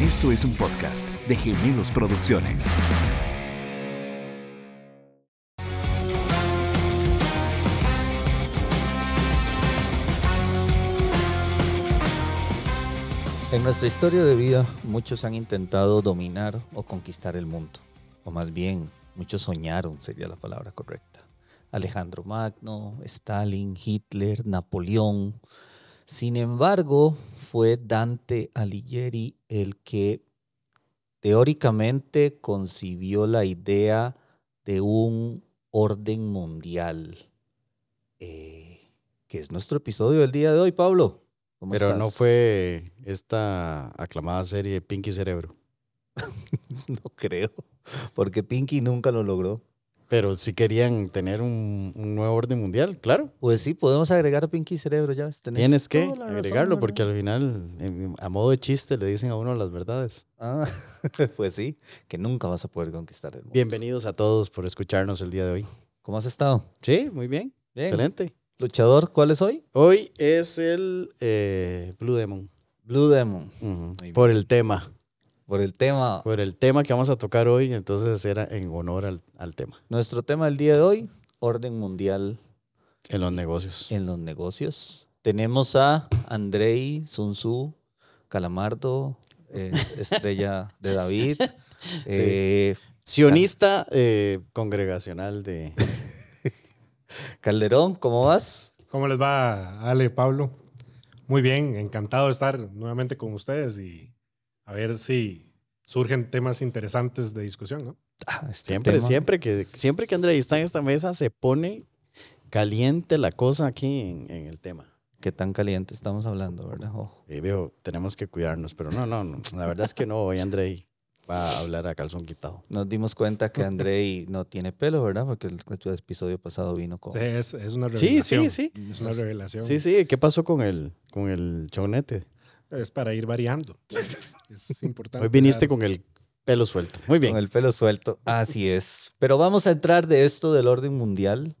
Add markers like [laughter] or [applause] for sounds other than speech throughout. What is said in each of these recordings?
Esto es un podcast de Gemelos Producciones. En nuestra historia de vida, muchos han intentado dominar o conquistar el mundo. O más bien, muchos soñaron, sería la palabra correcta. Alejandro Magno, Stalin, Hitler, Napoleón. Sin embargo, fue Dante Alighieri el que teóricamente concibió la idea de un orden mundial, eh, que es nuestro episodio del día de hoy, Pablo. ¿Cómo Pero estás? no fue esta aclamada serie Pinky Cerebro. [laughs] no creo, porque Pinky nunca lo logró. Pero si querían tener un, un nuevo orden mundial, claro. Pues sí, podemos agregar a Pinky Cerebro, ya ves. tenés Tienes que razón, agregarlo porque al final, a modo de chiste, le dicen a uno las verdades. Ah, [laughs] pues sí, que nunca vas a poder conquistar el mundo. Bienvenidos a todos por escucharnos el día de hoy. ¿Cómo has estado? Sí, muy bien. Bien. Excelente. Luchador, ¿cuál es hoy? Hoy es el eh, Blue Demon. Blue Demon. Por el tema. Por el tema, Por el tema que vamos a tocar hoy, entonces era en honor al, al tema. nuestro tema del día de hoy, orden mundial En los negocios. en los negocios. Tenemos a Andrei Sun Tzu, Calamardo, eh, [laughs] estrella de David. eh, Sionista eh, congregacional de... [laughs] Calderón, ¿cómo vas? ¿Cómo les va, Ale, Pablo? Muy bien, encantado de estar nuevamente con ustedes y a ver si surgen temas interesantes de discusión, ¿no? Ah, este Siempre, tema. siempre que, siempre que André está en esta mesa se pone caliente la cosa aquí en, en el tema. Qué tan caliente estamos hablando, ¿verdad? Oh. Y veo, tenemos que cuidarnos, pero no, no, no. La verdad es que no, hoy André va a hablar a calzón quitado. Nos dimos cuenta que Andrei no tiene pelo, ¿verdad? Porque el, el episodio pasado vino con... Es, es una Sí, revelación. sí, Es una revelación. Sí, sí, ¿qué pasó con el, con el chonete? Es para ir variando. Es [laughs] importante. Hoy viniste con el pelo suelto. Muy bien. Con el pelo suelto. Así es. Pero vamos a entrar de esto del orden mundial,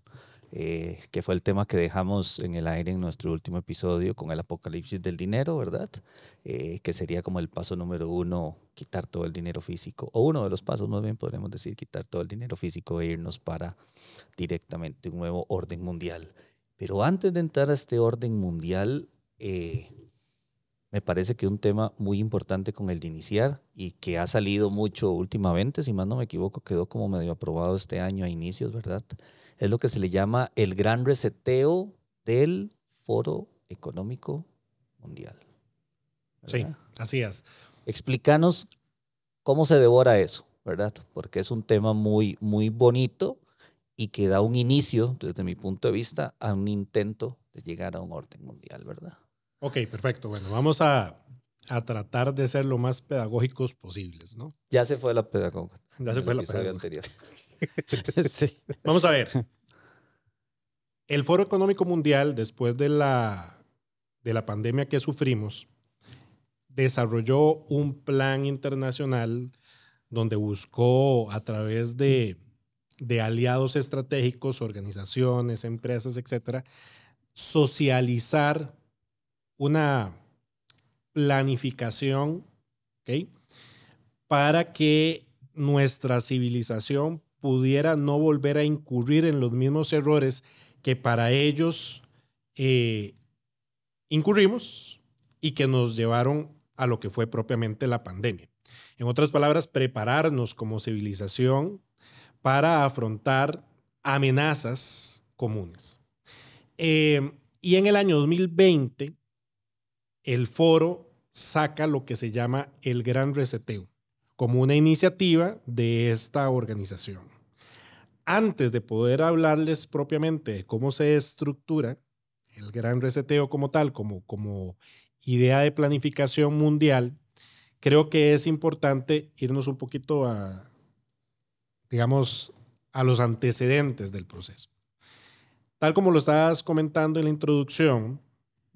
eh, que fue el tema que dejamos en el aire en nuestro último episodio con el apocalipsis del dinero, ¿verdad? Eh, que sería como el paso número uno, quitar todo el dinero físico. O uno de los pasos, más bien podríamos decir, quitar todo el dinero físico e irnos para directamente un nuevo orden mundial. Pero antes de entrar a este orden mundial, eh, me parece que un tema muy importante con el de iniciar y que ha salido mucho últimamente, si más no me equivoco, quedó como medio aprobado este año a inicios, ¿verdad? Es lo que se le llama el gran reseteo del Foro Económico Mundial. Sí, así es. Explícanos cómo se devora eso, ¿verdad? Porque es un tema muy, muy bonito y que da un inicio, desde mi punto de vista, a un intento de llegar a un orden mundial, ¿verdad? Ok, perfecto. Bueno, vamos a, a tratar de ser lo más pedagógicos posibles, ¿no? Ya se fue la pedagoga. Ya se fue la pedagoga. anterior. [laughs] [laughs] Sí. Vamos a ver. El Foro Económico Mundial, después de la, de la pandemia que sufrimos, desarrolló un plan internacional donde buscó a través de, de aliados estratégicos, organizaciones, empresas, etcétera, socializar una planificación para que nuestra civilización pudiera no volver a incurrir en los mismos errores que para ellos eh, incurrimos y que nos llevaron a lo que fue propiamente la pandemia. En otras palabras, prepararnos como civilización para afrontar amenazas comunes. Eh, y en el año 2020, el foro saca lo que se llama el Gran Reseteo como una iniciativa de esta organización. Antes de poder hablarles propiamente de cómo se estructura el Gran Reseteo como tal, como, como idea de planificación mundial, creo que es importante irnos un poquito a, digamos, a los antecedentes del proceso. Tal como lo estabas comentando en la introducción,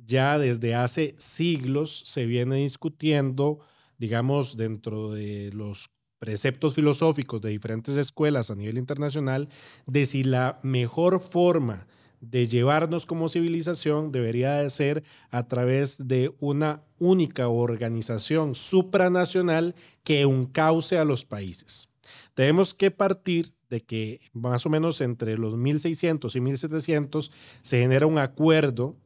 ya desde hace siglos se viene discutiendo, digamos, dentro de los preceptos filosóficos de diferentes escuelas a nivel internacional, de si la mejor forma de llevarnos como civilización debería de ser a través de una única organización supranacional que encauce a los países. Tenemos que partir de que más o menos entre los 1600 y 1700 se genera un acuerdo,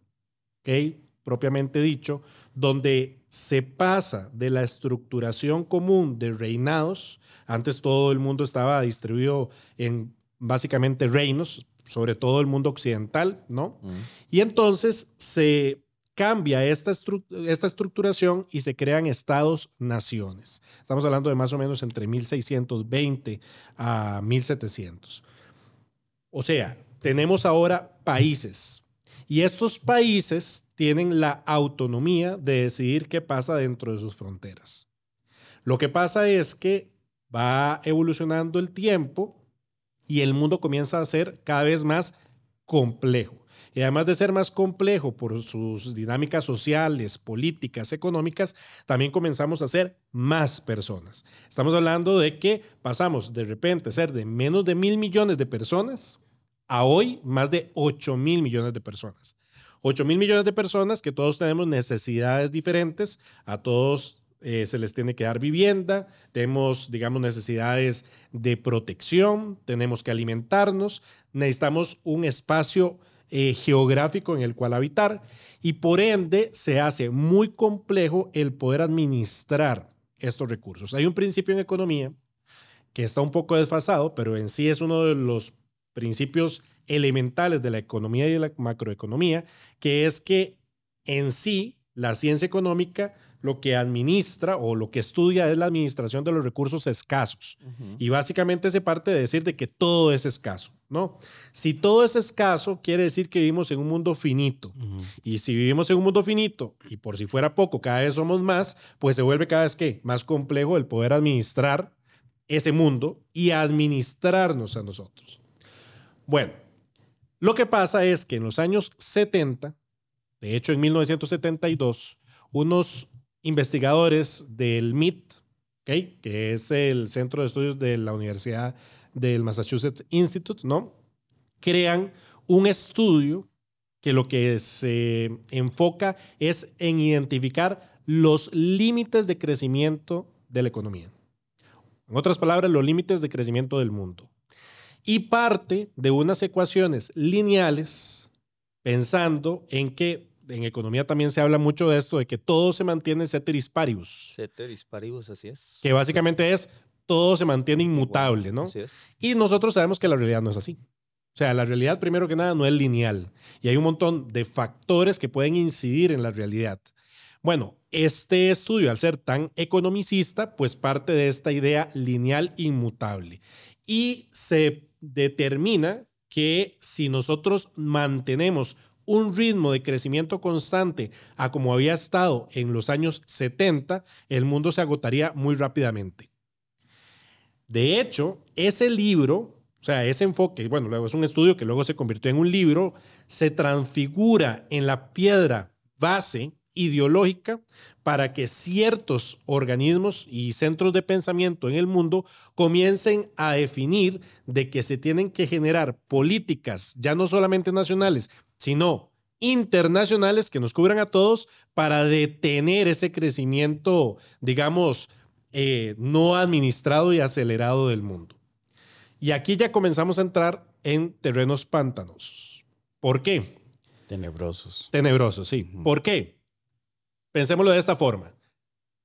¿ok? propiamente dicho, donde se pasa de la estructuración común de reinados, antes todo el mundo estaba distribuido en básicamente reinos, sobre todo el mundo occidental, ¿no? Y entonces se cambia esta, esta estructuración y se crean estados-naciones. Estamos hablando de más o menos entre 1620 a 1700. O sea, tenemos ahora países y estos países tienen la autonomía de decidir qué pasa dentro de sus fronteras. Lo que pasa es que va evolucionando el tiempo y el mundo comienza a ser cada vez más complejo. Y además de ser más complejo por sus dinámicas sociales, políticas, económicas, también comenzamos a ser más personas. Estamos hablando de que pasamos de repente a ser de menos de mil millones de personas a hoy más de 8 mil millones de personas. 8 mil millones de personas que todos tenemos necesidades diferentes, a todos eh, se les tiene que dar vivienda, tenemos, digamos, necesidades de protección, tenemos que alimentarnos, necesitamos un espacio eh, geográfico en el cual habitar. Y por ende se hace muy complejo el poder administrar estos recursos. Hay un principio en economía que está un poco desfasado, pero en sí es uno de los principios elementales de la economía y de la macroeconomía, que es que en sí la ciencia económica lo que administra o lo que estudia es la administración de los recursos escasos. Y básicamente se parte de decir de que todo es escaso, ¿no? Si todo es escaso, quiere decir que vivimos en un mundo finito. Y si vivimos en un mundo finito, y por si fuera poco, cada vez somos más, pues se vuelve cada vez que más complejo el poder administrar ese mundo y administrarnos a nosotros. Bueno, lo que pasa es que en los años 70, de hecho en 1972, unos investigadores del MIT, que es el Centro de Estudios de la Universidad del Massachusetts Institute, ¿no? crean un estudio que lo que se enfoca es en identificar los límites de crecimiento de la economía. En otras palabras, los límites de crecimiento del mundo y parte de unas ecuaciones lineales pensando en que en economía también se habla mucho de esto, de que todo se mantiene ceteris paribus. Ceteris paribus, así es. Que básicamente es todo se mantiene inmutable, ¿no? Así es. Y nosotros sabemos que la realidad no es así. O sea, la realidad, primero que nada, no es lineal. Y hay un montón de factores que pueden incidir en la realidad. Bueno, este estudio, al ser tan economicista, pues parte de esta idea lineal inmutable. Y se determina que si nosotros mantenemos un ritmo de crecimiento constante a como había estado en los años 70, el mundo se agotaría muy rápidamente. De hecho, ese libro, o sea, ese enfoque, bueno, luego es un estudio que luego se convirtió en un libro, se transfigura en la piedra base ideológica para que ciertos organismos y centros de pensamiento en el mundo comiencen a definir de que se tienen que generar políticas ya no solamente nacionales, sino internacionales que nos cubran a todos para detener ese crecimiento, digamos, eh, no administrado y acelerado del mundo. Y aquí ya comenzamos a entrar en terrenos pantanosos. ¿Por qué? Tenebrosos. Tenebrosos, sí. ¿Por qué? Pensémoslo de esta forma.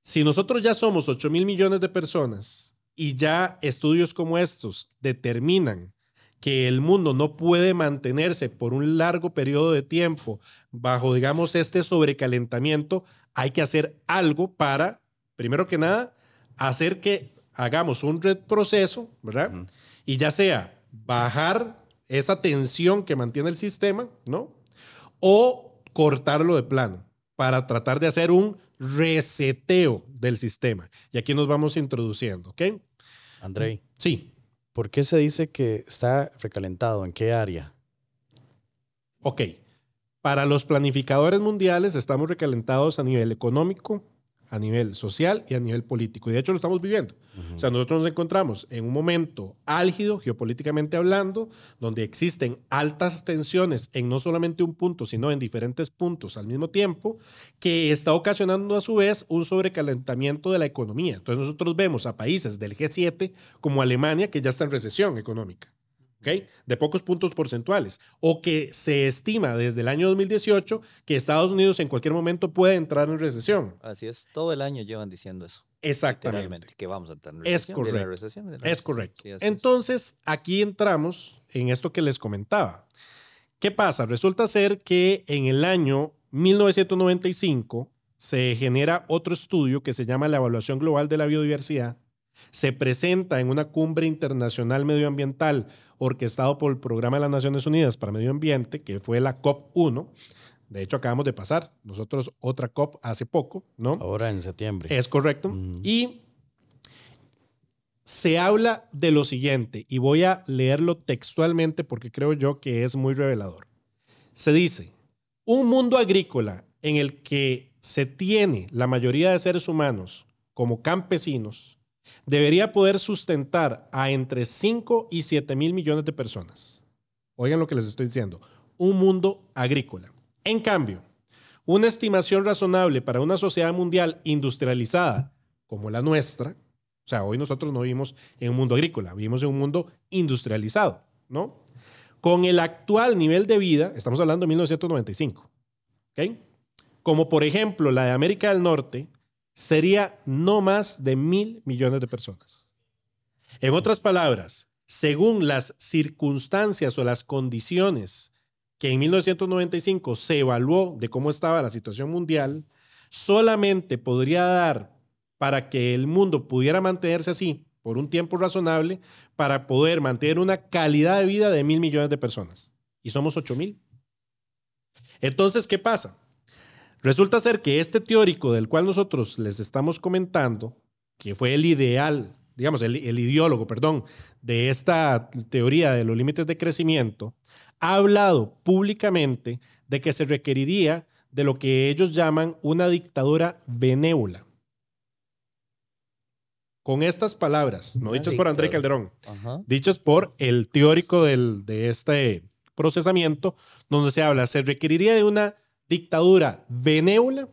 Si nosotros ya somos 8 mil millones de personas y ya estudios como estos determinan que el mundo no puede mantenerse por un largo periodo de tiempo bajo, digamos, este sobrecalentamiento, hay que hacer algo para, primero que nada, hacer que hagamos un retroceso, ¿verdad? Y ya sea bajar esa tensión que mantiene el sistema, ¿no? O cortarlo de plano para tratar de hacer un reseteo del sistema. Y aquí nos vamos introduciendo, ¿ok? Andrei. Sí. ¿Por qué se dice que está recalentado? ¿En qué área? Ok. Para los planificadores mundiales estamos recalentados a nivel económico, a nivel social y a nivel político. Y de hecho lo estamos viviendo. O sea, nosotros nos encontramos en un momento álgido, geopolíticamente hablando, donde existen altas tensiones en no solamente un punto, sino en diferentes puntos al mismo tiempo, que está ocasionando a su vez un sobrecalentamiento de la economía. Entonces nosotros vemos a países del G7 como Alemania que ya está en recesión económica. De pocos puntos porcentuales, o que se estima desde el año 2018 que Estados Unidos en cualquier momento puede entrar en recesión. Así es, todo el año llevan diciendo eso. Exactamente. Que vamos a entrar en Es recesión. la correcto. recesión, la Es recesión. correcto. Sí, es. Entonces, aquí entramos en esto que les comentaba. ¿Qué pasa? Resulta ser que en el año 1995 se genera otro estudio que se llama la Evaluación Global de la Biodiversidad. Se presenta en una cumbre internacional medioambiental orquestado por el Programa de las Naciones Unidas para Medio Ambiente, que fue la COP1. De hecho, acabamos de pasar nosotros otra COP hace poco, ¿no? Ahora en septiembre. Es correcto. Y se habla de lo siguiente, y voy a leerlo textualmente porque creo yo que es muy revelador. Se dice, un mundo agrícola en el que se tiene la mayoría de seres humanos como campesinos debería poder sustentar a entre 5 y 7 mil millones de personas. Oigan lo que les estoy diciendo. Un mundo agrícola. En cambio, una estimación razonable para una sociedad mundial industrializada como la nuestra, o sea, hoy nosotros no vivimos en un mundo agrícola, vivimos en un mundo industrializado, ¿no? Con el actual nivel de vida, estamos hablando de 1995, ¿ok? Como por ejemplo la de América del Norte, sería no más de mil millones de personas. En otras palabras, según las circunstancias o las condiciones que en 1995 se evaluó de cómo estaba la situación mundial, solamente podría dar para que el mundo pudiera mantenerse así por un tiempo razonable, para poder mantener una calidad de vida de mil millones de personas. Y somos ocho mil. Entonces, ¿qué pasa? Resulta ser que este teórico del cual nosotros les estamos comentando, que fue el ideal, digamos, el, el ideólogo, perdón, de esta teoría de los límites de crecimiento, ha hablado públicamente de que se requeriría de lo que ellos llaman una dictadura benévola. Con estas palabras, no dichas por André. Calderón, Ajá. dichas por el teórico del- de este procesamiento, donde se habla, se requeriría de una dictadura benévola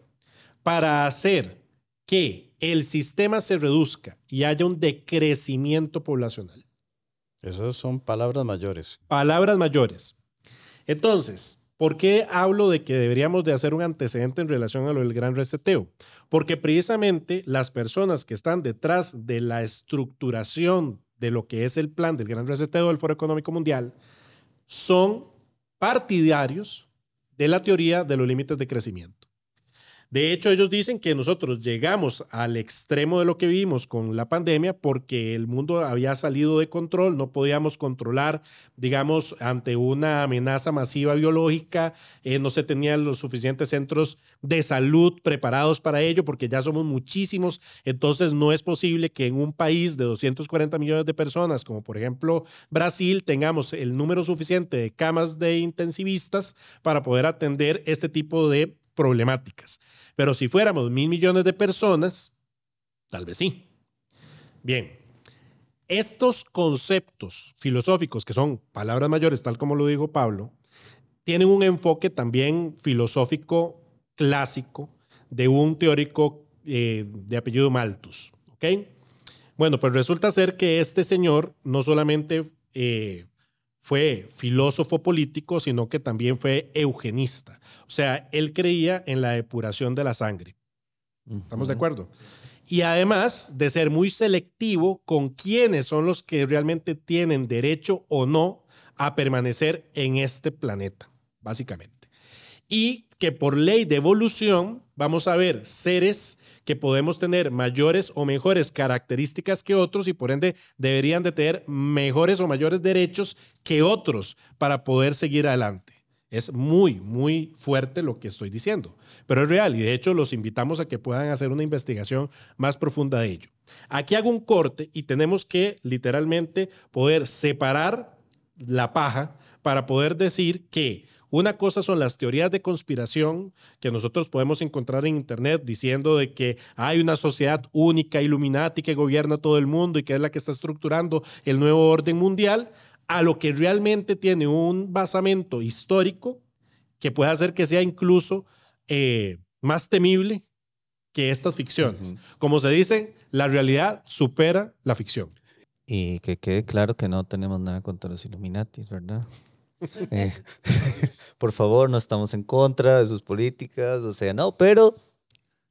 para hacer que el sistema se reduzca y haya un decrecimiento poblacional. Esas son palabras mayores. Palabras mayores. Entonces, ¿por qué hablo de que deberíamos de hacer un antecedente en relación a lo del gran reseteo? Porque precisamente las personas que están detrás de la estructuración de lo que es el plan del gran reseteo del Foro Económico Mundial son partidarios de la teoría de los límites de crecimiento. De hecho, ellos dicen que nosotros llegamos al extremo de lo que vivimos con la pandemia porque el mundo había salido de control, no podíamos controlar, digamos, ante una amenaza masiva biológica, eh, no se tenían los suficientes centros de salud preparados para ello porque ya somos muchísimos, entonces no es posible que en un país de 240 millones de personas, como por ejemplo Brasil, tengamos el número suficiente de camas de intensivistas para poder atender este tipo de problemáticas. Pero si fuéramos mil millones de personas, tal vez sí. Bien, estos conceptos filosóficos, que son palabras mayores, tal como lo dijo Pablo, tienen un enfoque también filosófico clásico de un teórico eh, de apellido Malthus. ¿ok? Bueno, pues resulta ser que este señor no solamente eh, fue filósofo político, sino que también fue eugenista. O sea, él creía en la depuración de la sangre. ¿Estamos de acuerdo? Y además de ser muy selectivo con quiénes son los que realmente tienen derecho o no a permanecer en este planeta, básicamente. Y que por ley de evolución vamos a ver seres que podemos tener mayores o mejores características que otros y por ende deberían de tener mejores o mayores derechos que otros para poder seguir adelante. Es muy, muy fuerte lo que estoy diciendo, pero es real y de hecho los invitamos a que puedan hacer una investigación más profunda de ello. Aquí hago un corte y tenemos que literalmente poder separar la paja para poder decir que Una cosa son las teorías de conspiración que nosotros podemos encontrar en Internet diciendo de que hay una sociedad única, Illuminati, que gobierna todo el mundo y que es la que está estructurando el nuevo orden mundial, a lo que realmente tiene un basamento histórico que puede hacer que sea incluso eh, más temible que estas ficciones. Como se dice, la realidad supera la ficción. Y que quede claro que no tenemos nada contra los Illuminatis, ¿verdad? Eh, [laughs] por favor, no estamos en contra de sus políticas, o sea, no, pero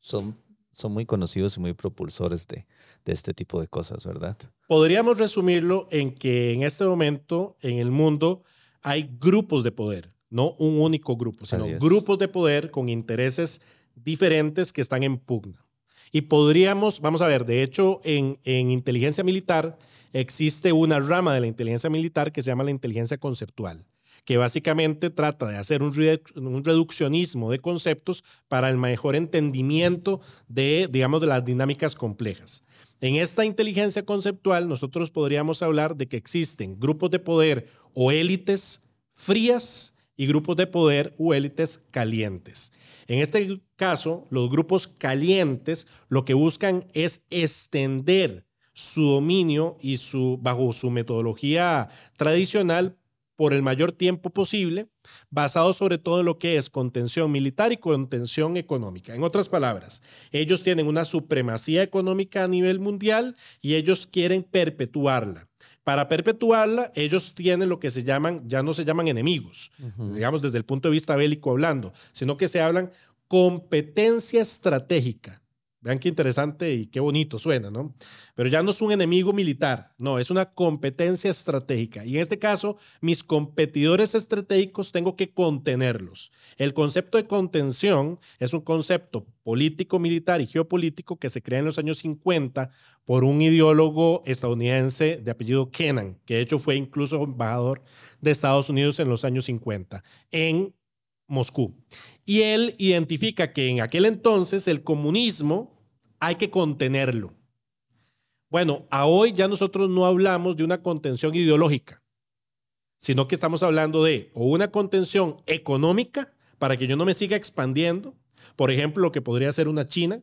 son, son muy conocidos y muy propulsores de, de este tipo de cosas, ¿verdad? Podríamos resumirlo en que en este momento en el mundo hay grupos de poder, no un único grupo, sino grupos de poder con intereses diferentes que están en pugna. Y podríamos, vamos a ver, de hecho, en, en inteligencia militar existe una rama de la inteligencia militar que se llama la inteligencia conceptual, que básicamente trata de hacer un, redu- un reduccionismo de conceptos para el mejor entendimiento de, digamos, de las dinámicas complejas. En esta inteligencia conceptual, nosotros podríamos hablar de que existen grupos de poder o élites frías y grupos de poder o élites calientes. En este caso, los grupos calientes lo que buscan es extender su dominio y su bajo su metodología tradicional por el mayor tiempo posible, basado sobre todo en lo que es contención militar y contención económica. En otras palabras, ellos tienen una supremacía económica a nivel mundial y ellos quieren perpetuarla. Para perpetuarla, ellos tienen lo que se llaman, ya no se llaman enemigos, digamos desde el punto de vista bélico hablando, sino que se hablan competencia estratégica. Vean qué interesante y qué bonito suena, ¿no? Pero ya no es un enemigo militar, no, es una competencia estratégica. Y en este caso, mis competidores estratégicos tengo que contenerlos. El concepto de contención es un concepto político, militar y geopolítico que se crea en los años 50 por un ideólogo estadounidense de apellido Kennan, que de hecho fue incluso embajador de Estados Unidos en los años 50 en Moscú. Y él identifica que en aquel entonces el comunismo hay que contenerlo. Bueno, a hoy ya nosotros no hablamos de una contención ideológica, sino que estamos hablando de o una contención económica para que yo no me siga expandiendo, por ejemplo, lo que podría ser una China.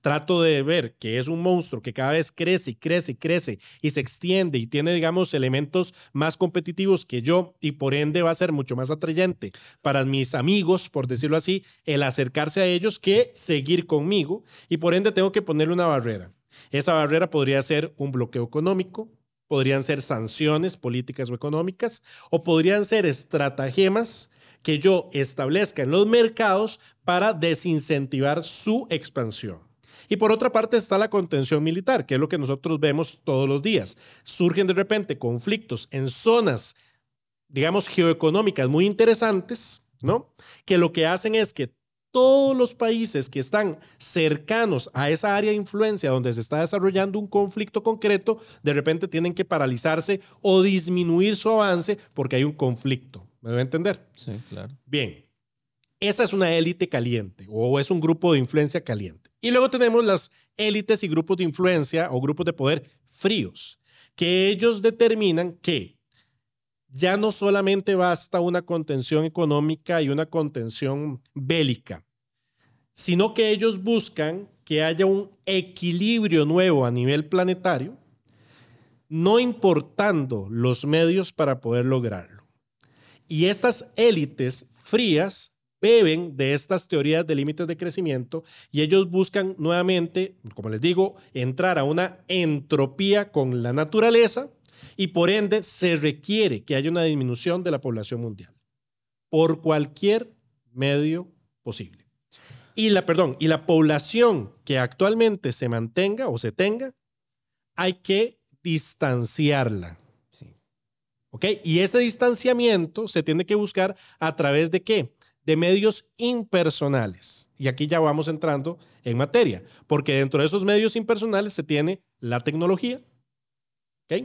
Trato de ver que es un monstruo que cada vez crece y crece y crece y se extiende y tiene, digamos, elementos más competitivos que yo y por ende va a ser mucho más atrayente para mis amigos, por decirlo así, el acercarse a ellos que seguir conmigo y por ende tengo que ponerle una barrera. Esa barrera podría ser un bloqueo económico, podrían ser sanciones políticas o económicas, o podrían ser estratagemas que yo establezca en los mercados para desincentivar su expansión. Y por otra parte está la contención militar, que es lo que nosotros vemos todos los días. Surgen de repente conflictos en zonas, digamos, geoeconómicas muy interesantes, ¿no? Que lo que hacen es que todos los países que están cercanos a esa área de influencia donde se está desarrollando un conflicto concreto, de repente tienen que paralizarse o disminuir su avance porque hay un conflicto. ¿Me debe entender? Sí, claro. Bien, esa es una élite caliente o es un grupo de influencia caliente. Y luego tenemos las élites y grupos de influencia o grupos de poder fríos, que ellos determinan que ya no solamente basta una contención económica y una contención bélica, sino que ellos buscan que haya un equilibrio nuevo a nivel planetario, no importando los medios para poder lograrlo. Y estas élites frías beben de estas teorías de límites de crecimiento y ellos buscan nuevamente, como les digo, entrar a una entropía con la naturaleza y por ende se requiere que haya una disminución de la población mundial por cualquier medio posible. Y la, perdón, y la población que actualmente se mantenga o se tenga, hay que distanciarla. Sí. ¿Ok? Y ese distanciamiento se tiene que buscar a través de qué? De medios impersonales. Y aquí ya vamos entrando en materia, porque dentro de esos medios impersonales se tiene la tecnología, ¿ok?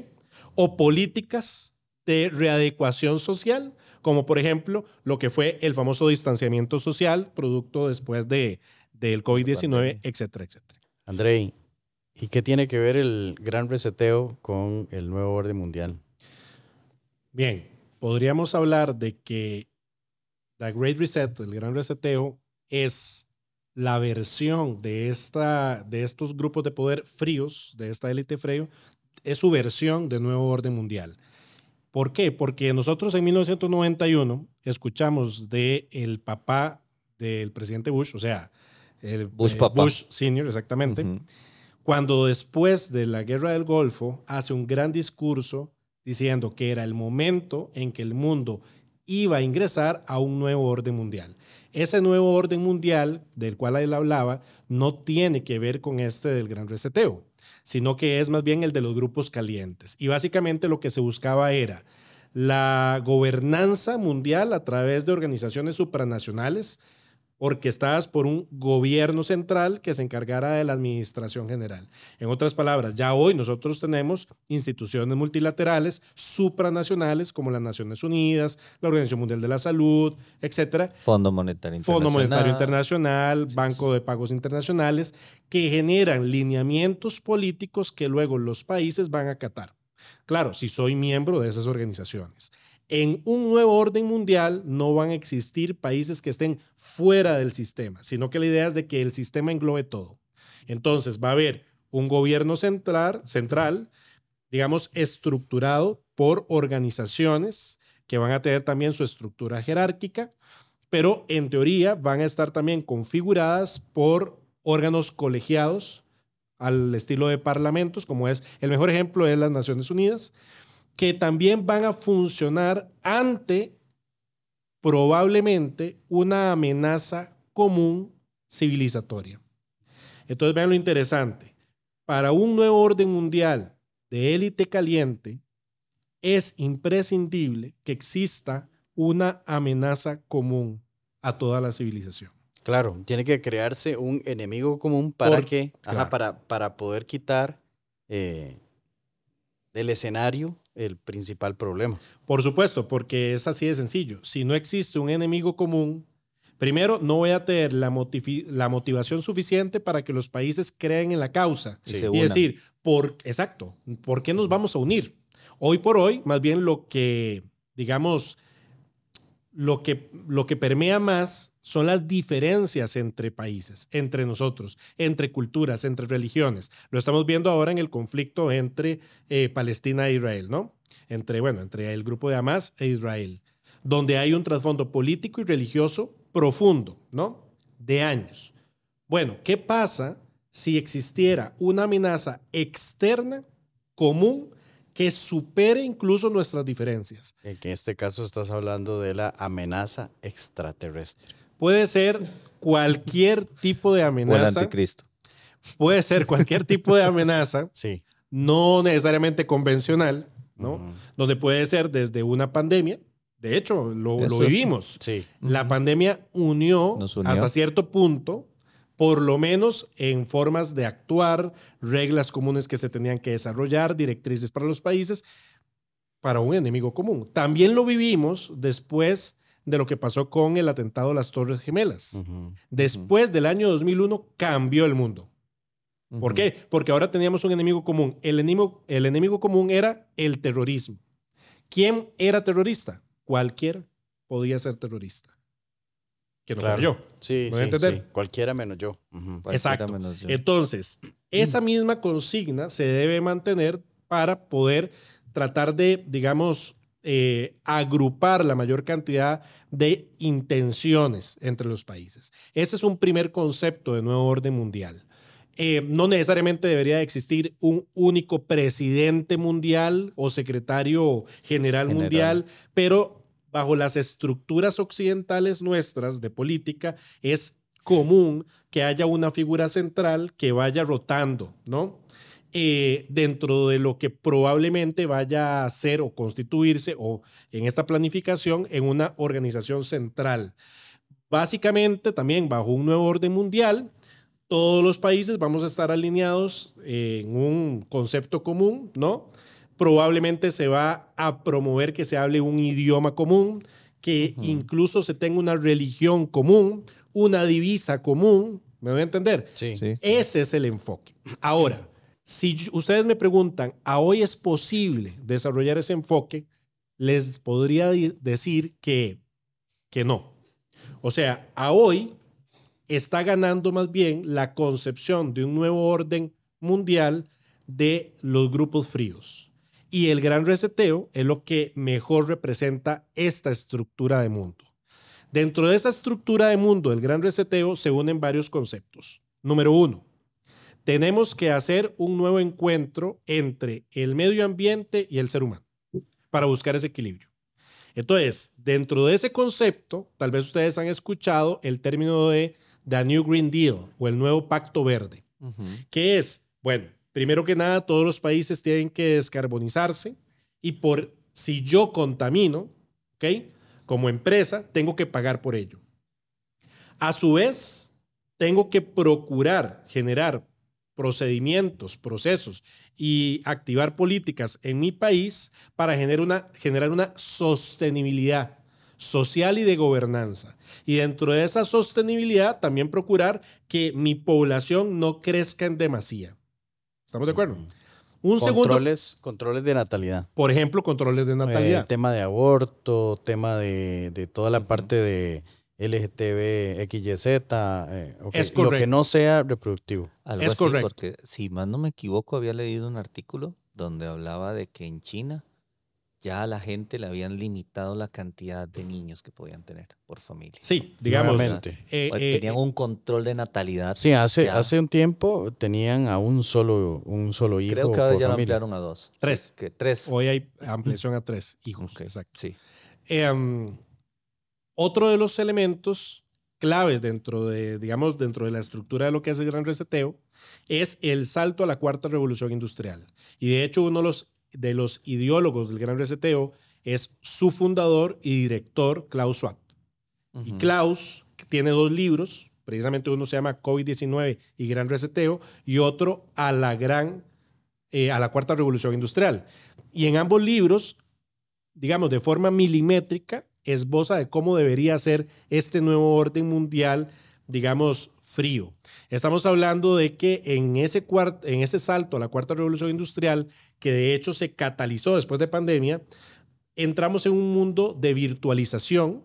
O políticas de readecuación social, como por ejemplo lo que fue el famoso distanciamiento social, producto después de, del COVID-19, etcétera, etcétera. Andrei, ¿y qué tiene que ver el gran reseteo con el nuevo orden mundial? Bien, podríamos hablar de que The Great Reset, el gran reseteo, es la versión de, esta, de estos grupos de poder fríos, de esta élite frío, es su versión de nuevo orden mundial. ¿Por qué? Porque nosotros en 1991 escuchamos de el papá del presidente Bush, o sea, el Bush eh, papá. Bush Senior, exactamente, Ujú. cuando después de la guerra del Golfo hace un gran discurso diciendo que era el momento en que el mundo iba a ingresar a un nuevo orden mundial. Ese nuevo orden mundial del cual él hablaba no tiene que ver con este del gran reseteo, sino que es más bien el de los grupos calientes. Y básicamente lo que se buscaba era la gobernanza mundial a través de organizaciones supranacionales orquestadas por un gobierno central que se encargara de la administración general. En otras palabras, ya hoy nosotros tenemos instituciones multilaterales supranacionales como las Naciones Unidas, la Organización Mundial de la Salud, etcétera, Fondo Monetario Internacional. Fondo Monetario Internacional, Banco de Pagos Internacionales, que generan lineamientos políticos que luego los países van a acatar. Claro, si soy miembro de esas organizaciones. En un nuevo orden mundial no van a existir países que estén fuera del sistema, sino que la idea es de que el sistema englobe todo. Entonces va a haber un gobierno central, digamos, estructurado por organizaciones que van a tener también su estructura jerárquica, pero en teoría van a estar también configuradas por órganos colegiados al estilo de parlamentos, como es el mejor ejemplo de las Naciones Unidas, que también van a funcionar ante probablemente una amenaza común civilizatoria. Entonces vean lo interesante. Para un nuevo orden mundial de élite caliente, es imprescindible que exista una amenaza común a toda la civilización. Claro, tiene que crearse un enemigo común para Por- que, ajá, para, para poder quitar eh, del escenario el principal problema. Por supuesto, porque es así de sencillo. Si no existe un enemigo común, primero no voy a tener la, motivación suficiente para que los países creen en la causa. Y decir, por, exacto, ¿por qué nos vamos a unir? Hoy por hoy, más bien lo que, digamos, lo que, lo que permea más son las diferencias entre países, entre nosotros, entre culturas, entre religiones. Lo estamos viendo ahora en el conflicto entre eh, Palestina e Israel, ¿no? Entre, bueno, entre el grupo de Hamas e Israel, donde hay un trasfondo político y religioso profundo, ¿no? De años. Bueno, ¿qué pasa si existiera una amenaza externa común que supere incluso nuestras diferencias? En que en este caso estás hablando de la amenaza extraterrestre. Puede ser cualquier tipo de O el amenaza. anticristo. Puede ser cualquier [laughs] tipo de amenaza, Sí. no necesariamente convencional, ¿no? Donde puede ser desde una pandemia. De hecho, lo, vivimos. Sí. La pandemia unió. hasta cierto punto, por lo menos en formas de actuar, reglas comunes que se tenían que desarrollar, directrices para los países, para un enemigo común. También lo vivimos después de lo que pasó con el atentado a las Torres Gemelas. Después del año 2001 cambió el mundo. ¿Por qué? Porque ahora teníamos un enemigo común. El enemigo, el enemigo común era el terrorismo. ¿Quién era terrorista? Cualquiera podía ser terrorista. Que no fuera Claro. yo. Sí, ¿Me voy a sí, entender? sí. Cualquiera menos yo. Cualquiera Exacto. menos yo. Entonces, esa misma consigna se debe mantener para poder tratar de, digamos, eh, agrupar la mayor cantidad de intenciones entre los países. Ese es un primer concepto de nuevo orden mundial. Eh, no necesariamente debería existir un único presidente mundial o secretario general, General. mundial, pero bajo las estructuras occidentales nuestras de política es común que haya una figura central que vaya rotando, ¿no? Eh, dentro de lo que probablemente vaya a ser o constituirse o en esta planificación en una organización central. Básicamente también bajo un nuevo orden mundial, todos los países vamos a estar alineados en un concepto común, ¿no? Probablemente se va a promover que se hable un idioma común, que incluso se tenga una religión común, una divisa común, ¿me voy a entender? Sí. Sí. Ese es el enfoque. Ahora, si ustedes me preguntan, ¿a hoy es posible desarrollar ese enfoque? Les podría decir que, que no. O sea, a hoy está ganando más bien la concepción de un nuevo orden mundial de los grupos fríos. Y el gran reseteo es lo que mejor representa esta estructura de mundo. Dentro de esa estructura de mundo del gran reseteo se unen varios conceptos. Número uno, tenemos que hacer un nuevo encuentro entre el medio ambiente y el ser humano para buscar ese equilibrio. Entonces, dentro de ese concepto, tal vez ustedes han escuchado el término de The New Green Deal o el nuevo Pacto Verde, que es, bueno, primero que nada, todos los países tienen que descarbonizarse y por si yo contamino, ¿ok? Como empresa, tengo que pagar por ello. A su vez, tengo que procurar generar procedimientos, procesos y activar políticas en mi país para generar una, generar una sostenibilidad social y de gobernanza. Y dentro de esa sostenibilidad también procurar que mi población no crezca en demasía. ¿Estamos de acuerdo? Un controles, segundo. Controles de natalidad. Por ejemplo, controles de Eh, natalidad. tema de aborto, tema de, de toda la parte de LGTB, XYZ, eh, Es lo que correcto. no sea reproductivo. Algo Es así, correcto. porque si más no me equivoco, había leído un artículo donde hablaba de que en China ya a la gente le habían limitado la cantidad de niños que podían tener por familia. sí, digamos. Eh, eh, Tenían un control de natalidad. Sí, hace, Ya. hace un tiempo tenían a un solo, un solo hijo Creo que ahora ya lo ampliaron a dos. Tres. Sí, Que tres. hoy hay ampliación a tres hijos. Exacto. Sí. Em, otro de los elementos claves dentro de, digamos, dentro de la estructura de lo que hace el gran reseteo es el salto a la cuarta revolución industrial. Y de hecho, uno de los, de los ideólogos del gran reseteo es su fundador y director, Klaus Schwab. Y. Klaus tiene dos libros, precisamente uno se llama COVID-19 y Gran Reseteo, y otro a la gran, eh, a la cuarta revolución industrial. Y en ambos libros, digamos, de forma milimétrica, esboza de cómo debería ser este nuevo orden mundial, digamos, frío. Estamos hablando de que en ese, en ese salto a la cuarta revolución industrial, que de hecho se catalizó después de pandemia, entramos en un mundo de virtualización,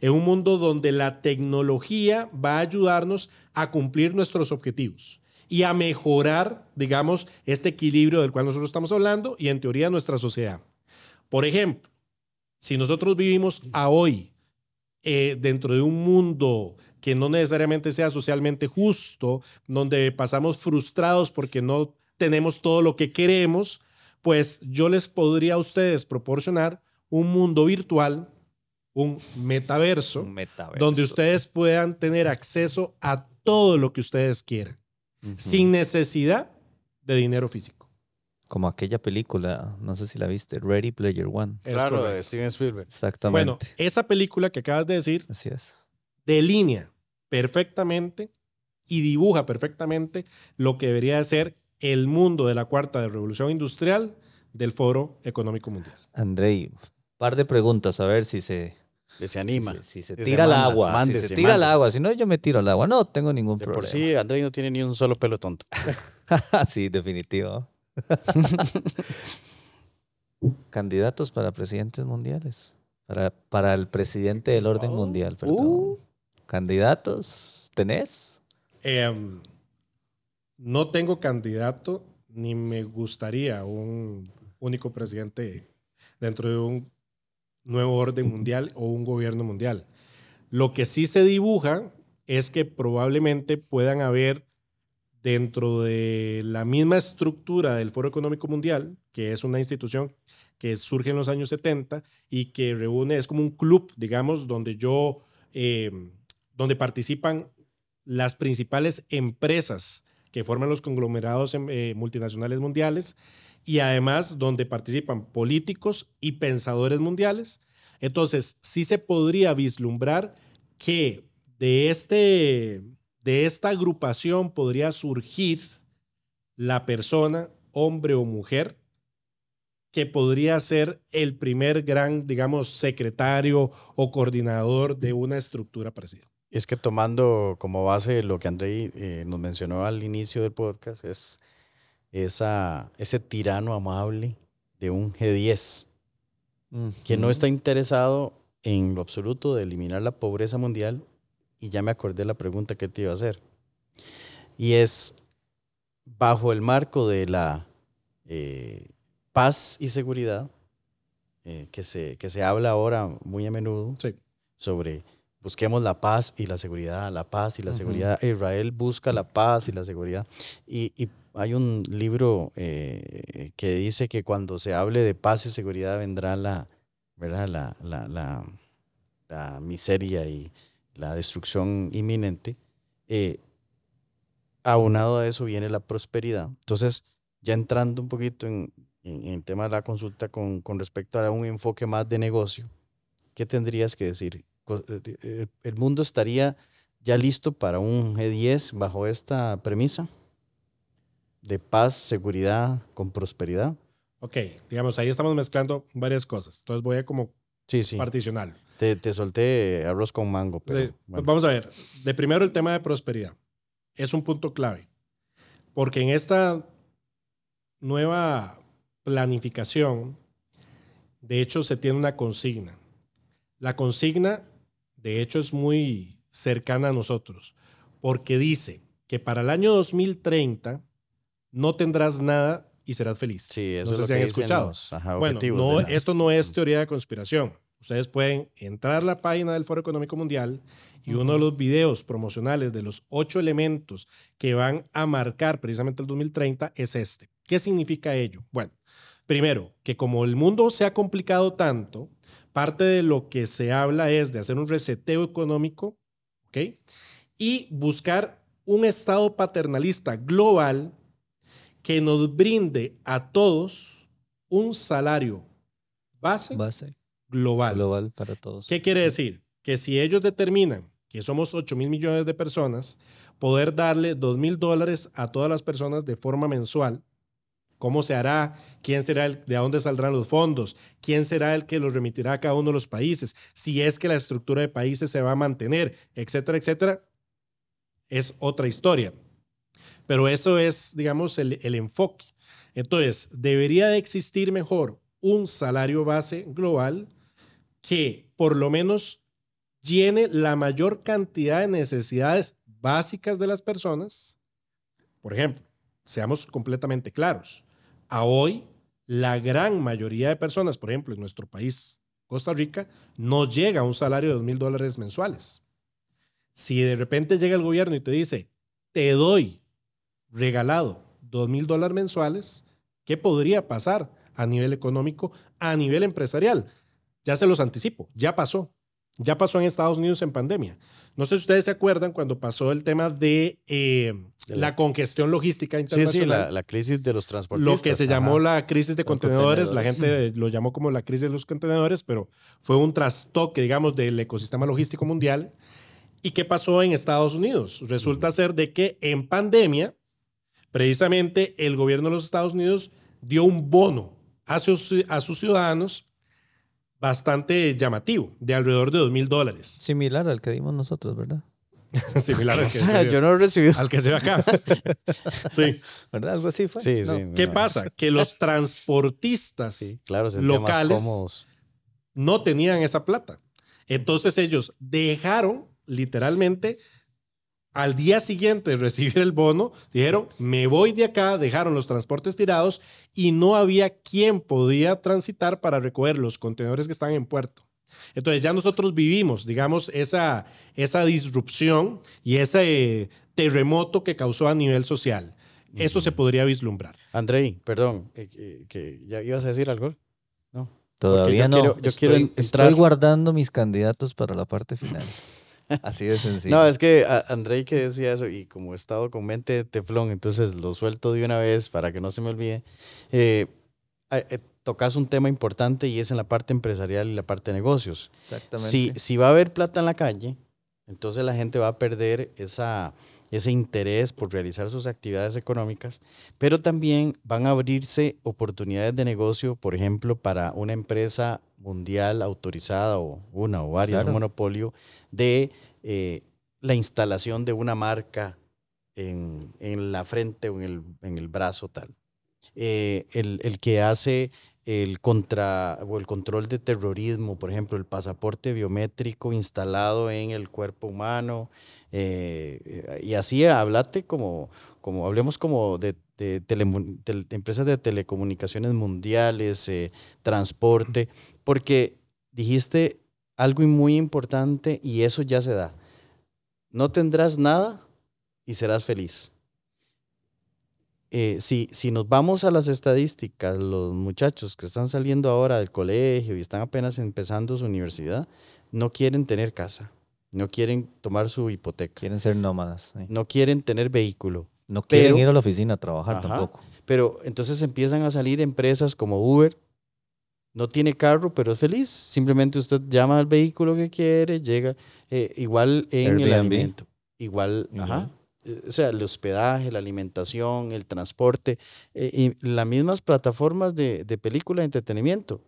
en un mundo donde la tecnología va a ayudarnos a cumplir nuestros objetivos y a mejorar, digamos, este equilibrio del cual nosotros estamos hablando y en teoría nuestra sociedad. Por ejemplo, si nosotros vivimos a hoy eh, dentro de un mundo que no necesariamente sea socialmente justo, donde pasamos frustrados porque no tenemos todo lo que queremos, pues yo les podría a ustedes proporcionar un mundo virtual, un metaverso, Un metaverso. donde ustedes puedan tener acceso a todo lo que ustedes quieran, sin necesidad de dinero físico. Como aquella película, no sé si la viste, Ready Player One. Es claro, correcto. de Steven Spielberg. Exactamente. Bueno, esa película que acabas de decir Así es. delinea perfectamente y dibuja perfectamente lo que debería de ser el mundo de la cuarta revolución industrial del Foro Económico Mundial. Andrei, par de preguntas, a ver si se, Que se anima. si, si se tira al agua. si se tira al agua. Si no, yo me tiro al agua. No tengo ningún De problema. por sí, Andrés no tiene ni un solo pelo tonto. [laughs] sí, definitivo. [laughs] Candidatos para presidentes mundiales. Para, para el presidente del orden Oh. mundial, perdón. Uh. ¿Candidatos tenés? Em, no tengo candidato ni me gustaría un único presidente dentro de un nuevo orden mundial o un gobierno mundial. Lo que sí se dibuja es que probablemente puedan haber dentro de la misma estructura del Foro Económico Mundial, que es una institución que surge en los años 70 y que reúne, es como un club, digamos, donde yo, eh, donde participan las principales empresas que forman los conglomerados em, eh, multinacionales mundiales y además donde participan políticos y pensadores mundiales. Entonces, sí se podría vislumbrar que de, este, de esta agrupación podría surgir la persona, hombre o mujer, que podría ser el primer gran, digamos, secretario o coordinador de una estructura parecida. Es que tomando como base lo que Andrei eh, nos mencionó al inicio del podcast, es esa, ese tirano amable de un G10 que no está interesado en lo absoluto de eliminar la pobreza mundial y ya me acordé la pregunta que te iba a hacer. Y es, bajo el marco de la eh, paz y seguridad, eh, que, se, que se habla ahora muy a menudo Sí. sobre busquemos la paz y la seguridad, la paz y la seguridad. Israel busca la paz y la seguridad. Y, y hay un libro eh, que dice que cuando se hable de paz y seguridad vendrá la, ¿verdad? La, la, la, la miseria y la destrucción inminente. Eh, aunado a eso viene la prosperidad. Entonces, ya entrando un poquito en, en- en el tema de la consulta con, con respecto a un enfoque más de negocio, ¿qué tendrías que decir? Eh, eh, ¿El mundo estaría ya listo para un G10 bajo esta premisa de paz, seguridad con prosperidad? Ok, digamos, ahí estamos mezclando varias cosas. Entonces voy a como Sí, sí. particionarlo. Te, te solté arroz con mango, pero Sí, bueno. Vamos a ver. De primero el tema de prosperidad. Es un punto clave. Porque en esta nueva planificación, de hecho, se tiene una consigna. La consigna, de hecho, es muy cercana a nosotros. Porque dice que para el año 2030 no tendrás nada y serás feliz. Sí, eso no es lo si que han escuchado. los, ajá, Bueno, no, esto no es teoría de conspiración. Ustedes pueden entrar a la página del Foro Económico Mundial y uno de los videos promocionales de los ocho elementos que van a marcar precisamente el 2030 es este. ¿Qué significa ello? Bueno, primero, que como el mundo se ha complicado tanto, parte de lo que se habla es de hacer un reseteo económico, ¿ok? Y buscar un estado paternalista global que nos brinde a todos un salario base Base global. global para todos. ¿Qué quiere decir? Que si ellos determinan que somos 8 mil millones de personas, poder darle 2 mil dólares a todas las personas de forma mensual. ¿Cómo se hará? ¿Quién será el, de dónde saldrán los fondos? ¿Quién será el que los remitirá a cada uno de los países? Si es que la estructura de países se va a mantener, etcétera, etcétera, es otra historia. Pero eso es, digamos, el, el enfoque. Entonces, debería de existir mejor un salario base global que por lo menos llene la mayor cantidad de necesidades básicas de las personas. Por ejemplo, seamos completamente claros. A hoy, la gran mayoría de personas, por ejemplo, en nuestro país, Costa Rica, no llega a un salario de dos mil dólares mensuales. Si de repente llega el gobierno y te dice, te doy regalado dos mil dólares mensuales, ¿qué podría pasar a nivel económico, a nivel empresarial? Ya se los anticipo, ya pasó. Ya pasó en Estados Unidos en pandemia. No sé si ustedes se acuerdan cuando pasó el tema de, eh, De la, la- congestión logística Sí, internacional. sí, la, la crisis de los transportistas. Lo que se llamó ajá. la crisis de Los contenedores, la contenedores. gente lo llamó como la crisis de los contenedores, pero fue un trastoque, digamos, del ecosistema logístico mundial. ¿Y qué pasó en Estados Unidos? Resulta ser de que en pandemia, precisamente el gobierno de los Estados Unidos dio un bono a sus, a sus ciudadanos bastante llamativo, de alrededor de dos mil dólares. Similar al que dimos nosotros, ¿verdad? [laughs] Similar al [laughs] que, O sea, se, yo no he recibido. al que se ve acá. [laughs] sí. ¿Verdad? Algo así fue. Sí, No. sí. ¿Qué no, pasa? Que los transportistas Sí, claro, se locales. no tenían esa plata. Entonces ellos dejaron literalmente al día siguiente de recibir el bono, dijeron, me voy de acá, dejaron los transportes tirados y no había quien podía transitar para recoger los contenedores que están en puerto. Entonces ya nosotros vivimos, digamos, esa, esa disrupción y ese eh, terremoto que causó a nivel social. Eso se podría vislumbrar. Andrei, perdón, eh, eh, que ya ibas a decir algo. No. Todavía yo no. quiero- yo estoy, quiero en- entrar- estoy guardando mis candidatos para la parte final. Así de sencillo. No, es que Andrei que decía eso y como he estado con mente de teflón, entonces lo suelto de una vez para que no se me olvide. Eh, eh, tocas un tema importante y es en la parte empresarial y la parte de negocios. Exactamente. Si, si va a haber plata en la calle, entonces la gente va a perder esa, ese interés por realizar sus actividades económicas, pero también van a abrirse oportunidades de negocio, por ejemplo, para una empresa mundial autorizada o una o varias, Claro. un monopolio, de eh, la instalación de una marca en, en la frente o en el, en el brazo tal. Eh, el, el que hace el, contra, o el control de terrorismo, por ejemplo, el pasaporte biométrico instalado en el cuerpo humano. eh, y así hablate como, como hablemos como de, de tel- empresas de telecomunicaciones mundiales, eh, transporte, porque dijiste algo muy importante y eso ya se da. No tendrás nada y serás feliz. Eh, si, si nos vamos a las estadísticas, los muchachos que están saliendo ahora del colegio y están apenas empezando su universidad, no quieren tener casa, no quieren tomar su hipoteca, Quieren ser nómadas. no quieren tener vehículo. No quieren Pero- ir a la oficina a trabajar Ajá. tampoco. Pero entonces empiezan a salir empresas como Uber. No tiene carro, pero es feliz. Simplemente usted llama al vehículo que quiere, llega. eh, igual en el alimento. Igual, ajá. Eh, O sea, el hospedaje, la alimentación, el transporte, eh, y las mismas plataformas de, de película de entretenimiento.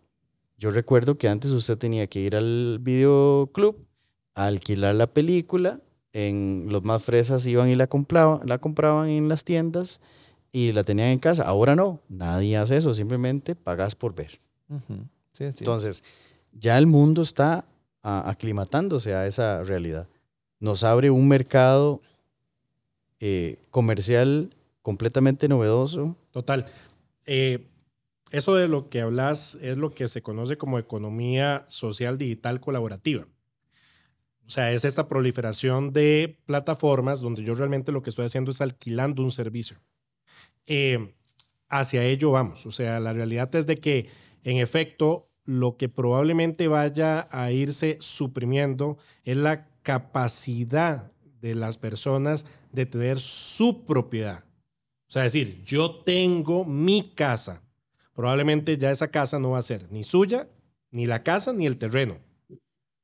Yo recuerdo que antes usted tenía que ir al videoclub, a alquilar la película. En los más fresas iban y la compraban, la compraban en las tiendas y la tenían en casa. Ahora no, nadie hace eso, simplemente pagas por ver. Ujú. Sí, sí. Entonces, ya el mundo está aclimatándose a esa realidad. Nos abre un mercado eh, comercial completamente novedoso. Total. Eh, eso de lo que hablas es lo que se conoce como economía social digital colaborativa. O sea, es esta proliferación de plataformas donde yo realmente lo que estoy haciendo es alquilando un servicio. Eh, hacia ello vamos. O sea, la realidad es de que, en efecto, lo que probablemente vaya a irse suprimiendo es la capacidad de las personas de tener su propiedad. O sea, decir, yo tengo mi casa. Probablemente ya esa casa no va a ser ni suya, ni la casa, ni el terreno.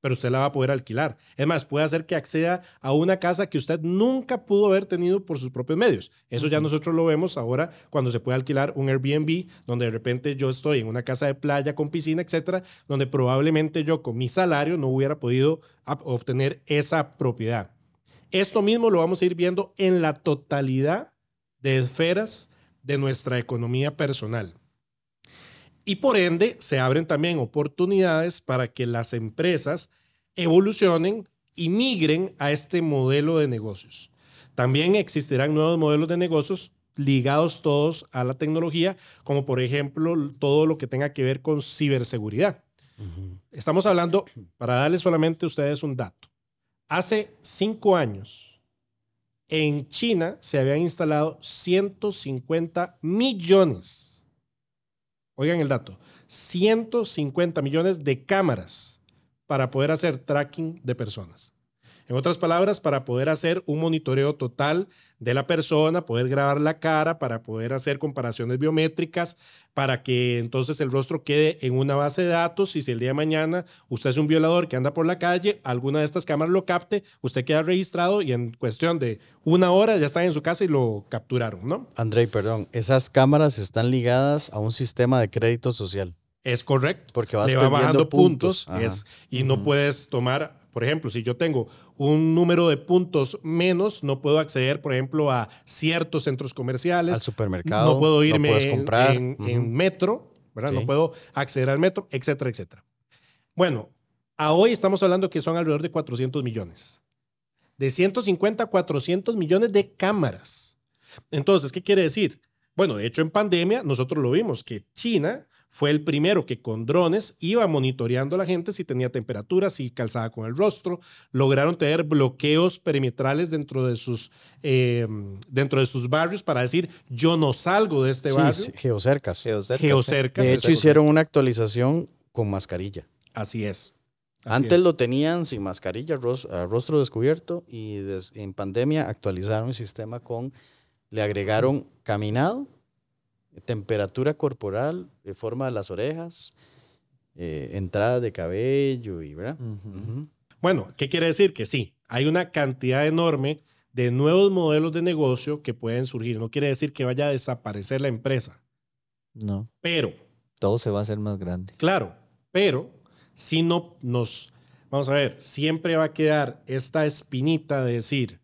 Pero usted la va a poder alquilar. Es más, puede hacer que acceda a una casa que usted nunca pudo haber tenido por sus propios medios. Eso ya nosotros lo vemos ahora cuando se puede alquilar un Airbnb, donde de repente yo estoy en una casa de playa con piscina, etcétera, donde probablemente yo con mi salario no hubiera podido obtener esa propiedad. Esto mismo lo vamos a ir viendo en la totalidad de esferas de nuestra economía personal. Y por ende, se abren también oportunidades para que las empresas evolucionen y migren a este modelo de negocios. También existirán nuevos modelos de negocios ligados todos a la tecnología, como por ejemplo todo lo que tenga que ver con ciberseguridad. Estamos hablando, para darles solamente a ustedes un dato, hace cinco años en China se habían instalado 150 millones, oigan el dato, 150 millones de cámaras para poder hacer tracking de personas. En otras palabras, para poder hacer un monitoreo total de la persona, poder grabar la cara, para poder hacer comparaciones biométricas, para que entonces el rostro quede en una base de datos y si el día de mañana usted es un violador que anda por la calle, alguna de estas cámaras lo capte, usted queda registrado y en cuestión de una hora ya está en su casa y lo capturaron, ¿no? Andrei, perdón, esas cámaras están ligadas a un sistema de crédito social. Es correcto. Porque vas Le va bajando puntos, puntos. Ajá. es- y no puedes tomar, por ejemplo, si yo tengo un número de puntos menos, no puedo acceder, por ejemplo, a ciertos centros comerciales. Al supermercado, No puedo no irme en- comprar. en, metro, ¿verdad? Sí. No puedo acceder al metro, etcétera, etcétera. Bueno, a hoy estamos hablando que son alrededor de 400 millones. De 150 a 400 millones de cámaras. Entonces, ¿qué quiere decir? Bueno, de hecho, en pandemia nosotros lo vimos, que China fue el primero que con drones iba monitoreando a la gente si tenía temperatura, si calzaba con el rostro. Lograron tener bloqueos perimetrales dentro de sus, eh, dentro de sus barrios para decir, yo no salgo de este Sí, barrio. sí, geocercas. Geocercas, Geocercas. De hecho, hicieron una actualización con mascarilla. Así es. Así Antes es. lo tenían sin mascarilla, rostro descubierto, y des- en pandemia actualizaron el sistema con, le agregaron caminado, temperatura corporal, de forma de las orejas, eh, entrada de cabello y, ¿verdad? Bueno, ¿qué quiere decir? Que sí, hay una cantidad enorme de nuevos modelos de negocio que pueden surgir. No quiere decir que vaya a desaparecer la empresa, No, pero, todo se va a hacer más grande. claro, pero si no nos, vamos a ver, siempre va a quedar esta espinita de decir,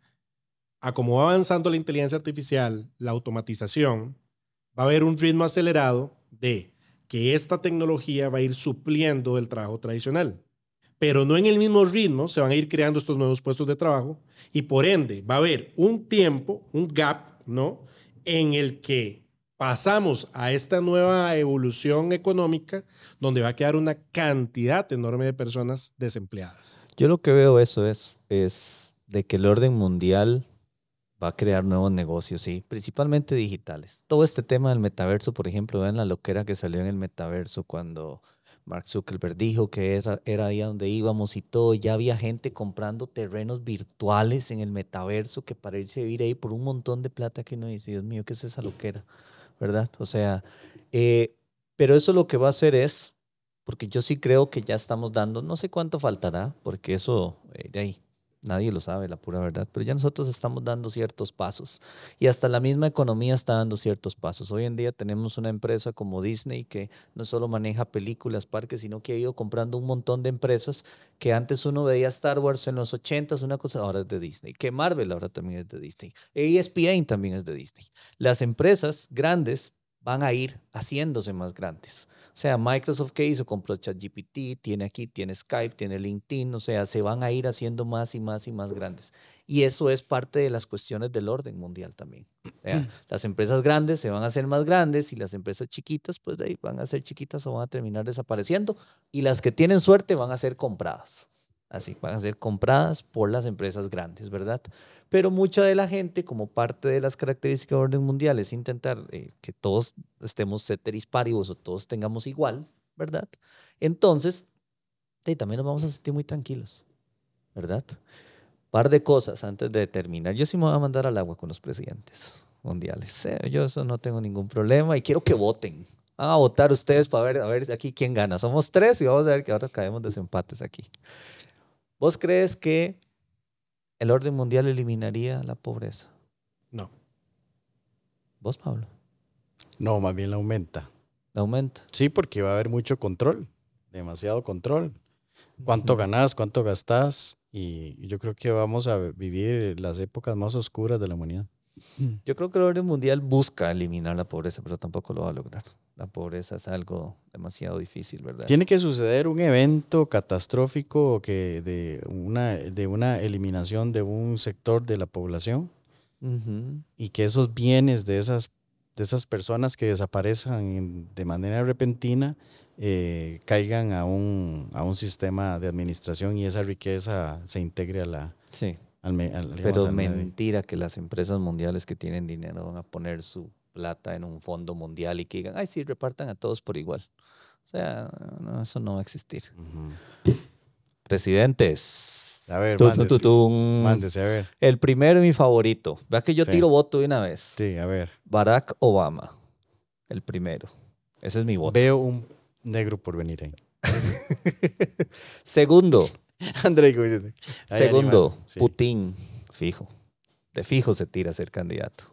a cómo va avanzando la inteligencia artificial, la automatización, va a haber un ritmo acelerado de que esta tecnología va a ir supliendo el trabajo tradicional. Pero no en el mismo ritmo se van a ir creando estos nuevos puestos de trabajo y por ende va a haber un tiempo, un gap, ¿no? En el que pasamos a esta nueva evolución económica donde va a quedar una cantidad enorme de personas desempleadas. Yo lo que veo eso es, es de que el orden mundial va a crear nuevos negocios, sí, principalmente digitales. Todo este tema del metaverso, por ejemplo, vean la loquera que salió en el metaverso cuando Mark Zuckerberg dijo que era, era ahí donde íbamos y todo. Ya había gente comprando terrenos virtuales en el metaverso que para irse a vivir ahí por un montón de plata que uno dice, Dios mío, ¿qué es esa loquera? ¿Verdad? O sea, eh, pero eso lo que va a hacer es, porque yo sí creo que ya estamos dando, no sé cuánto faltará, porque eso, eh, de ahí, Nadie lo sabe, la pura verdad, pero ya nosotros estamos dando ciertos pasos y hasta la misma economía está dando ciertos pasos. Hoy en día tenemos una empresa como Disney que no solo maneja películas, parques, sino que ha ido comprando un montón de empresas que antes uno veía Star Wars en los 80s, una cosa, ahora es de Disney, que Marvel ahora también es de Disney, ESPN también es de Disney. Las empresas grandes van a ir haciéndose más grandes. O sea, Microsoft que hizo, compró ChatGPT, tiene aquí, tiene Skype, tiene LinkedIn, o sea, se van a ir haciendo más y más y más grandes. Y eso es parte de las cuestiones del orden mundial también. O sea, las empresas grandes se van a hacer más grandes y las empresas chiquitas, pues de ahí van a ser chiquitas o van a terminar desapareciendo. Y las que tienen suerte van a ser compradas. Así, van a ser compradas por las empresas grandes, ¿verdad? Pero mucha de la gente, como parte de las características del orden mundial, es intentar eh, que todos estemos ceteris paribus o todos tengamos igual, ¿verdad? Entonces, también nos vamos a sentir muy tranquilos, ¿verdad? Par de cosas antes de terminar. Yo sí me voy a mandar al agua con los presidentes mundiales. Eh, yo eso no tengo ningún problema y quiero que voten. A votar ustedes para ver, a ver aquí quién gana. Somos tres y vamos a ver que ahora caemos desempates aquí. ¿Vos crees que el orden mundial eliminaría la pobreza? No. ¿Vos, Pablo? No, más bien la aumenta. ¿La aumenta? Sí, porque va a haber mucho control, demasiado control. ¿Cuánto ganás? ¿Cuánto gastás? Y yo creo que vamos a vivir las épocas más oscuras de la humanidad. Yo creo que el orden mundial busca eliminar la pobreza, pero tampoco lo va a lograr. La pobreza es algo demasiado difícil, ¿verdad? Tiene que suceder un evento catastrófico que de una, de una eliminación de un sector de la población y que esos bienes de esas, de esas personas que desaparezcan de manera repentina eh, caigan a un, a un sistema de administración y esa riqueza se integre a la, sí. Pero es mentira que las empresas mundiales que tienen dinero van a poner su plata en un fondo mundial y que digan, ay, sí, repartan a todos por igual. O sea, eso no va a existir. Presidentes. A ver, mándese, a ver. El primero y mi favorito. Vea que yo tiro voto de una vez. Sí, a ver. Barack Obama. El primero. Ese es mi voto. Veo un negro por venir ahí. [laughs] Segundo, André Segundo, Putin, fijo. De fijo se tira a ser candidato.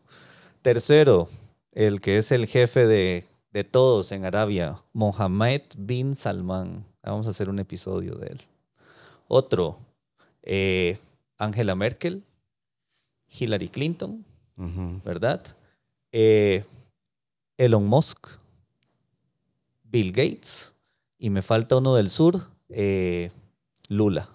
Tercero, el que es el jefe de, todos en Arabia, Mohammed bin Salman. Vamos a hacer un episodio de él. Otro, eh, Angela Merkel, Hillary Clinton, ¿verdad? Eh, Elon Musk, Bill Gates, y me falta uno del sur, eh, Lula.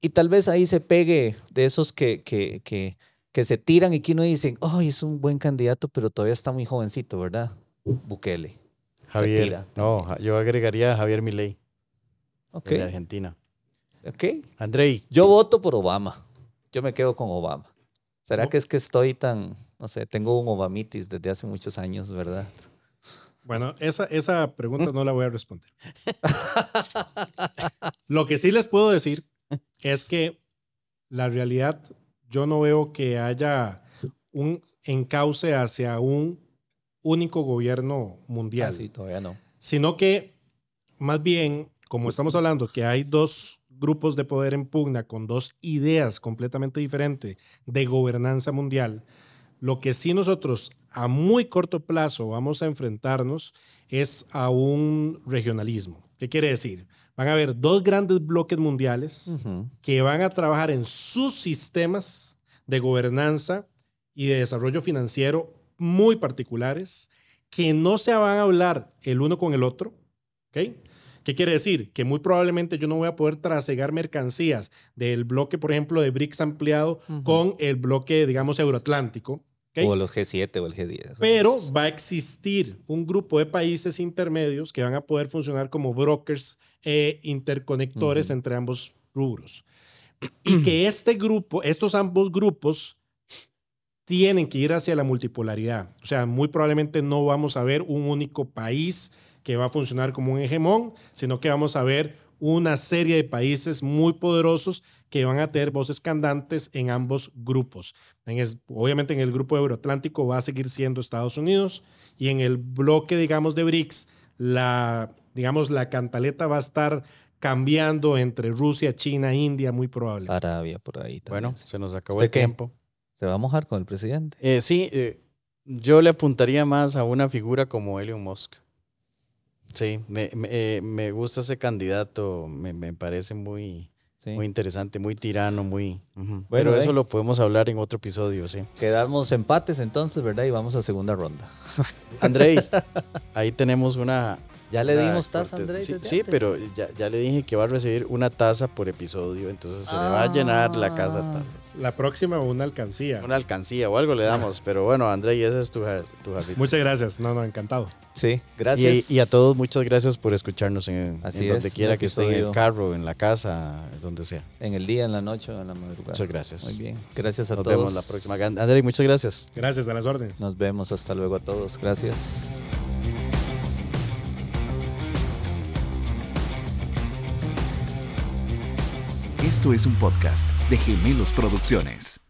Y tal vez ahí se pegue de esos que, que, que, que se tiran y que uno dice, oh, es un buen candidato, pero todavía está muy jovencito, ¿verdad? Bukele. Javier. No, yo agregaría a Javier Milei. De Argentina. Ok. Andrei. Yo voto por Obama. Yo me quedo con Obama. ¿Será que es que estoy tan, no sé, tengo un Obamitis desde hace muchos años, ¿verdad? Bueno, esa, esa pregunta no la voy a responder. [laughs] Lo que sí les puedo decir es que la realidad, yo no veo que haya un encauce hacia un único gobierno mundial. Ah, sí, todavía no. Sino que, más bien, como estamos hablando, que hay dos grupos de poder en pugna con dos ideas completamente diferentes de gobernanza mundial, lo que sí nosotros a muy corto plazo vamos a enfrentarnos es a un regionalismo. ¿Qué quiere decir? Van a haber dos grandes bloques mundiales que van a trabajar en sus sistemas de gobernanza y de desarrollo financiero muy particulares que no se van a hablar el uno con el otro. ¿ok? ¿Qué quiere decir? Que muy probablemente yo no voy a poder trasegar mercancías del bloque, por ejemplo, de BRICS ampliado con el bloque, digamos, euroatlántico. O los G7 o el G10. Pero va a existir un grupo de países intermedios que van a poder funcionar como brokers e interconectores entre ambos rubros. [clears throat] Y que [clears throat] este grupo, estos ambos grupos, tienen que ir hacia la multipolaridad. O sea, muy probablemente no vamos a ver un único país que va a funcionar como un hegemón, sino que vamos a ver una serie de países muy poderosos que van a tener voces cantantes en ambos grupos. En es- obviamente en el grupo euroatlántico va a seguir siendo Estados Unidos y en el bloque, digamos, de BRICS, la, digamos, la cantaleta va a estar cambiando entre Rusia, China, India, muy probable. Arabia por ahí también. Bueno, se nos acabó ¿Usted el qué? tiempo. Se va a mojar con el presidente. Eh, sí, eh, yo le apuntaría más a una figura como Elon Musk. Sí, me, me, eh, me gusta ese candidato, me, me parece muy, Sí. muy interesante, muy tirano, muy... Bueno, Pero eso eh. lo podemos hablar en otro episodio, sí. Quedamos empates entonces, ¿verdad? Y vamos a segunda ronda. Andrei, [laughs] ahí tenemos una... Ya le dimos taza, Andrei. Sí, sí, pero ya, ya le dije que va a recibir una taza por episodio, entonces se le va a llenar la casa de Ah. tazas. La próxima una alcancía. Una alcancía o algo le damos, pero bueno, Andrei, ese es tu, tu jarrito. Muchas gracias. No, no, encantado. Sí, gracias. y a todos, muchas gracias por escucharnos en, Así en donde es, quiera que esté, en el carro, en la casa, donde sea. En el día, en la noche o en la madrugada. Muchas gracias. Muy bien. Gracias a Nos todos. vemos la próxima. Andrei, muchas gracias. Gracias a las órdenes. Nos vemos. Hasta luego a todos. Gracias. Esto es un podcast de Gemelos Producciones.